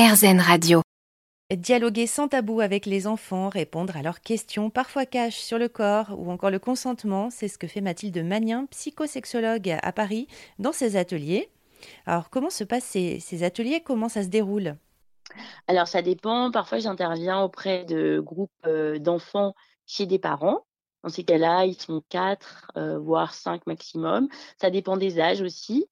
RZN Radio. Dialoguer sans tabou avec les enfants, répondre à leurs questions, parfois caches sur le corps ou encore le consentement, c'est ce que fait Mathilde Magnin, psychosexologue à Paris, dans ses ateliers. Alors, comment se passent ces, ateliers? Comment ça se déroule? Alors, ça dépend. Parfois, j'interviens auprès de groupes euh, d'enfants chez des parents. Dans ces cas-là, ils sont quatre, euh, voire cinq maximum. Ça dépend des âges aussi.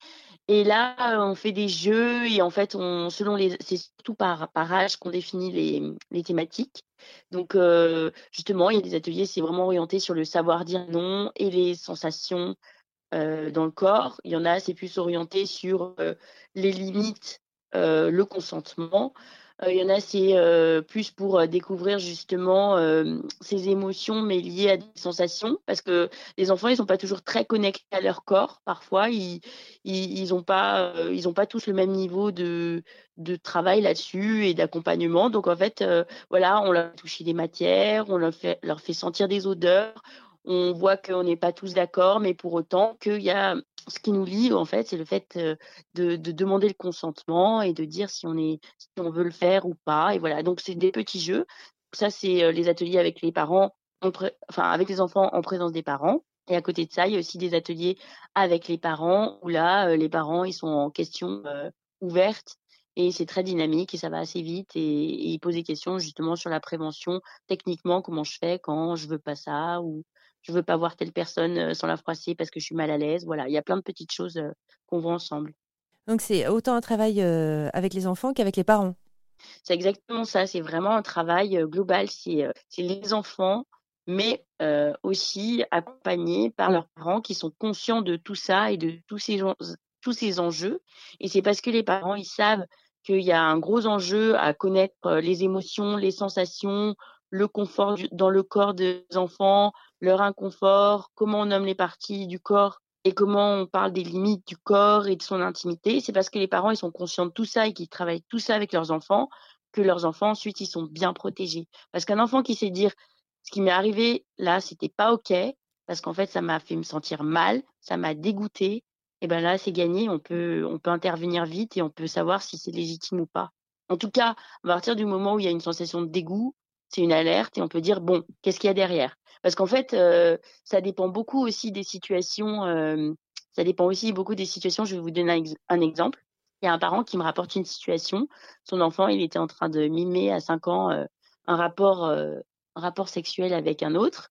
Et là, on fait des jeux et en fait, on, selon les, c'est surtout par, âge qu'on définit les, thématiques. Donc, euh, justement, il y a des ateliers, c'est vraiment orienté sur le savoir dire non et les sensations euh, dans le corps. Il y en a, c'est plus orienté sur les limites, le consentement. Euh, il y en a, c'est euh, plus pour euh, découvrir justement ces émotions, mais liées à des sensations, parce que les enfants, ils sont pas toujours très connectés à leur corps. Parfois, ils ils, ont pas pas tous le même niveau de de travail là-dessus et d'accompagnement. Donc en fait, voilà, on leur touche des matières, on leur fait leur fait sentir des odeurs, on voit qu'on n'est pas tous d'accord, mais pour autant qu'il y a ce qui nous lie en fait, c'est le fait euh, de, demander le consentement et de dire si on est, si on veut le faire ou pas. Et voilà. Donc c'est des petits jeux. Ça c'est euh, les ateliers avec les parents, enfin avec les enfants en présence des parents. Et à côté de ça, il y a aussi des ateliers avec les parents où là, euh, les parents ils sont en question ouverte et c'est très dynamique et ça va assez vite et, et, ils posent des questions justement sur la prévention techniquement comment je fais quand je veux pas ça ou je veux pas voir telle personne euh, sans la froisser parce que je suis mal à l'aise. Voilà, il y a plein de petites choses euh, qu'on voit ensemble. Donc c'est autant un travail euh, avec les enfants qu'avec les parents. C'est exactement ça. C'est vraiment un travail global. C'est les enfants, mais aussi accompagnés par leurs parents qui sont conscients de tout ça et de tous ces tous ces enjeux. Et c'est parce que les parents ils savent qu'il y a un gros enjeu à connaître les émotions, les sensations, le confort dans le corps des enfants, leur inconfort, comment on nomme les parties du corps et comment on parle des limites du corps et de son intimité. C'est parce que les parents ils sont conscients de tout ça et qu'ils travaillent tout ça avec leurs enfants que leurs enfants ensuite ils sont bien protégés. Parce qu'un enfant qui sait dire ce qui m'est arrivé là, c'était pas ok parce qu'en fait ça m'a fait me sentir mal, ça m'a dégoûté. Et ben là c'est gagné, on peut on peut intervenir vite et on peut savoir si c'est légitime ou pas. En tout cas, à partir du moment où il y a une sensation de dégoût, c'est une alerte et on peut dire bon, qu'est-ce qu'il y a derrière? Parce qu'en fait, euh, ça dépend beaucoup aussi des situations. Euh, ça dépend aussi beaucoup des situations. Je vais vous donner un, exemple. Il y a un parent qui me rapporte une situation. Son enfant, il était en train de mimer à 5 ans euh, un rapport, un rapport sexuel avec un autre.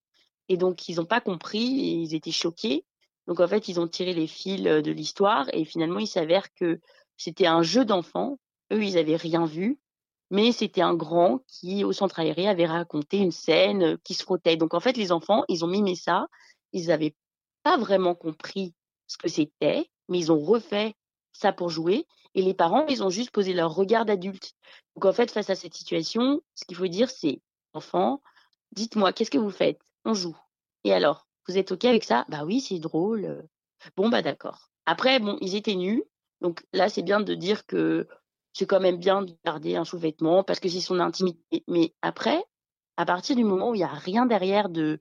Et donc, ils n'ont pas compris ils étaient choqués. Donc, en fait, ils ont tiré les fils de l'histoire et finalement, il s'avère que c'était un jeu d'enfant. Eux, ils avaient rien vu mais c'était un grand qui, au centre aéré, avait raconté une scène euh, qui se frottait. Donc en fait, les enfants, ils ont mimé ça, ils n'avaient pas vraiment compris ce que c'était, mais ils ont refait ça pour jouer. Et les parents, ils ont juste posé leur regard d'adulte. Donc en fait, face à cette situation, ce qu'il faut dire, c'est, enfant, dites-moi, qu'est-ce que vous faites? On joue. Et alors, vous êtes OK avec ça? Bah oui, c'est drôle. Bon, bah d'accord. Après, bon, ils étaient nus. Donc là, c'est bien de dire que c'est quand même bien de garder un sous-vêtement parce que c'est son intimité. Mais après, à partir du moment où il n'y a rien derrière de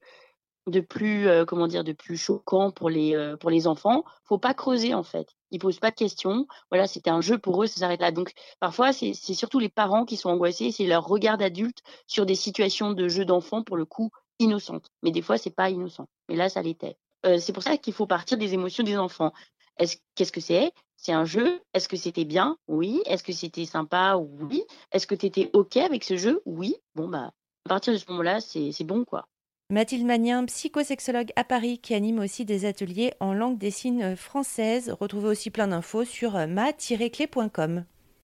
plus comment dire de plus choquant pour les pour les enfants, faut pas creuser en fait. Ils posent pas de questions. Voilà, c'était un jeu pour eux, ça s'arrête là. Donc parfois c'est c'est surtout les parents qui sont angoissés, c'est leur regard d'adulte sur des situations de jeu d'enfants pour le coup innocentes. Mais des fois c'est pas innocent. Mais là ça l'était. Euh, c'est pour ça qu'il faut partir des émotions des enfants. Est-ce qu'est-ce que c'est? C'est un jeu. Est-ce que c'était bien? Oui. Est-ce que c'était sympa? Oui. Est-ce que tu étais OK avec ce jeu? Oui. Bon bah à partir de ce moment-là, c'est bon quoi. Mathilde Magnin, psychosexologue à Paris, qui anime aussi des ateliers en langue des signes française. Retrouvez aussi plein d'infos sur ma-clé.com.